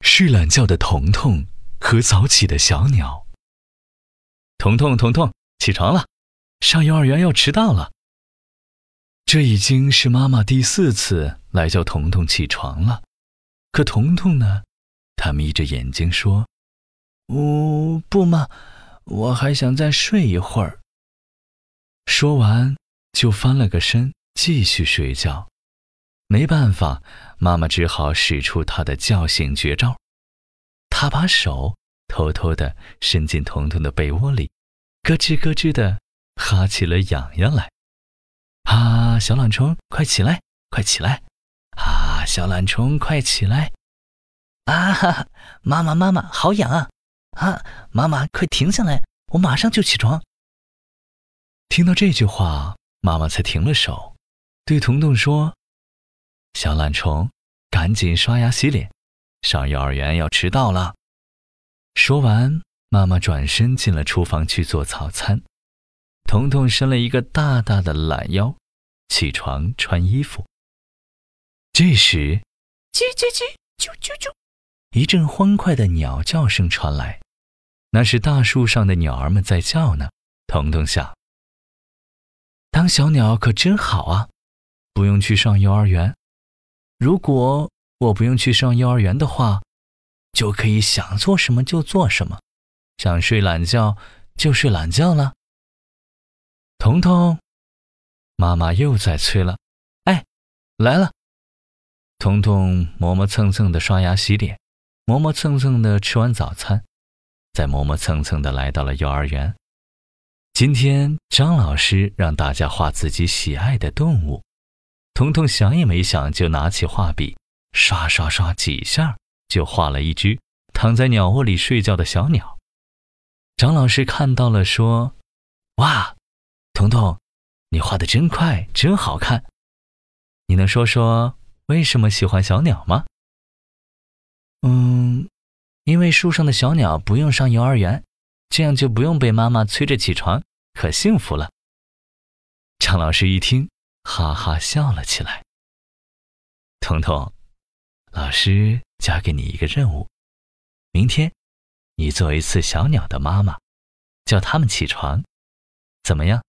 睡懒觉的彤彤和早起的小鸟。彤彤，彤彤，起床了，上幼儿园要迟到了。这已经是妈妈第四次来叫彤彤起床了，可彤彤呢？他眯着眼睛说：“哦，不嘛，我还想再睡一会儿。”说完就翻了个身，继续睡觉。没办法，妈妈只好使出她的叫醒绝招。她把手偷偷地伸进彤彤的被窝里，咯吱咯吱地哈起了痒痒来。啊，小懒虫，快起来，快起来！啊，小懒虫，快起来！啊，哈哈，妈妈，妈妈，好痒啊！啊，妈妈，快停下来，我马上就起床。听到这句话，妈妈才停了手，对彤彤说：“小懒虫，赶紧刷牙洗脸，上幼儿园要迟到了。”说完，妈妈转身进了厨房去做早餐。彤彤伸了一个大大的懒腰。起床穿衣服。这时，叽叽叽，啾啾啾，一阵欢快的鸟叫声传来，那是大树上的鸟儿们在叫呢。彤彤想，当小鸟可真好啊，不用去上幼儿园。如果我不用去上幼儿园的话，就可以想做什么就做什么，想睡懒觉就睡懒觉了。彤彤。妈妈又在催了，哎，来了！彤彤磨磨蹭蹭的刷牙洗脸，磨磨蹭蹭的吃完早餐，再磨磨蹭蹭的来到了幼儿园。今天张老师让大家画自己喜爱的动物，彤彤想也没想就拿起画笔，刷刷刷几下就画了一只躺在鸟窝里睡觉的小鸟。张老师看到了，说：“哇，彤彤。”你画的真快，真好看。你能说说为什么喜欢小鸟吗？嗯，因为树上的小鸟不用上幼儿园，这样就不用被妈妈催着起床，可幸福了。张老师一听，哈哈笑了起来。彤彤，老师交给你一个任务，明天你做一次小鸟的妈妈，叫它们起床，怎么样？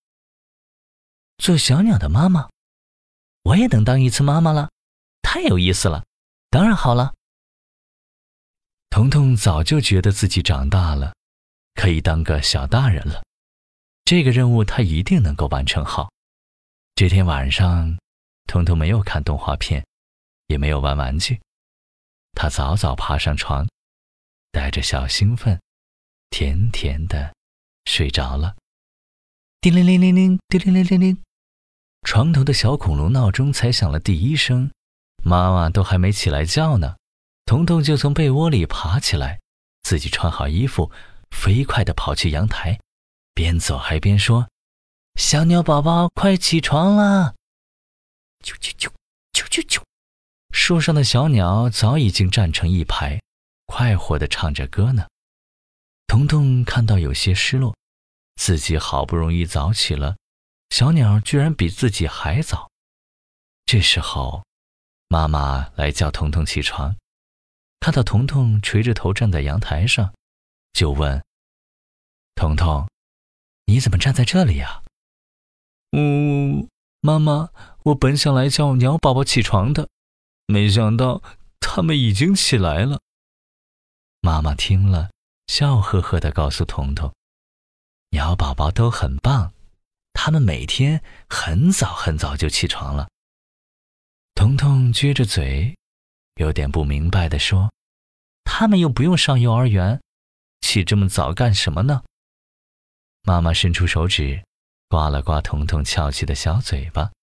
做小鸟的妈妈，我也能当一次妈妈了，太有意思了！当然好了。彤彤早就觉得自己长大了，可以当个小大人了。这个任务他一定能够完成好。这天晚上，彤彤没有看动画片，也没有玩玩具，他早早爬上床，带着小兴奋，甜甜的睡着了。叮铃铃铃铃，叮铃铃铃铃。床头的小恐龙闹钟才响了第一声，妈妈都还没起来叫呢，彤彤就从被窝里爬起来，自己穿好衣服，飞快地跑去阳台，边走还边说：“小鸟宝宝，快起床啦！”啾啾啾，啾啾啾，树上的小鸟早已经站成一排，快活地唱着歌呢。彤彤看到有些失落，自己好不容易早起了。小鸟居然比自己还早。这时候，妈妈来叫彤彤起床，看到彤彤垂着头站在阳台上，就问：“彤彤，你怎么站在这里呀？”“嗯，妈妈，我本想来叫鸟宝宝起床的，没想到他们已经起来了。”妈妈听了，笑呵呵地告诉彤彤：“鸟宝宝都很棒。”他们每天很早很早就起床了。彤彤撅着嘴，有点不明白地说：“他们又不用上幼儿园，起这么早干什么呢？”妈妈伸出手指，刮了刮彤彤翘起的小嘴巴。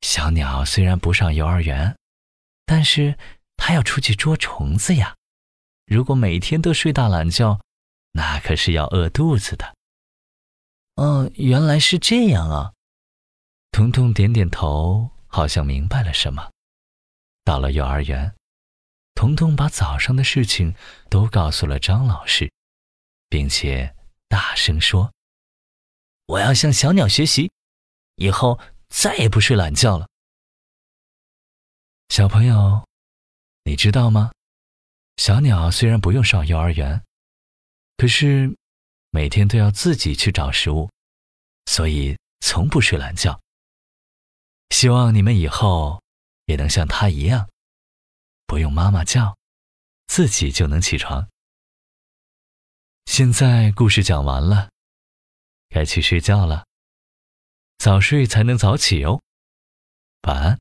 小鸟虽然不上幼儿园，但是它要出去捉虫子呀。如果每天都睡大懒觉，那可是要饿肚子的。哦，原来是这样啊！彤彤点点头，好像明白了什么。到了幼儿园，彤彤把早上的事情都告诉了张老师，并且大声说：“我要向小鸟学习，以后再也不睡懒觉了。”小朋友，你知道吗？小鸟虽然不用上幼儿园，可是每天都要自己去找食物，所以从不睡懒觉。希望你们以后也能像它一样，不用妈妈叫，自己就能起床。现在故事讲完了，该去睡觉了。早睡才能早起哦，晚安。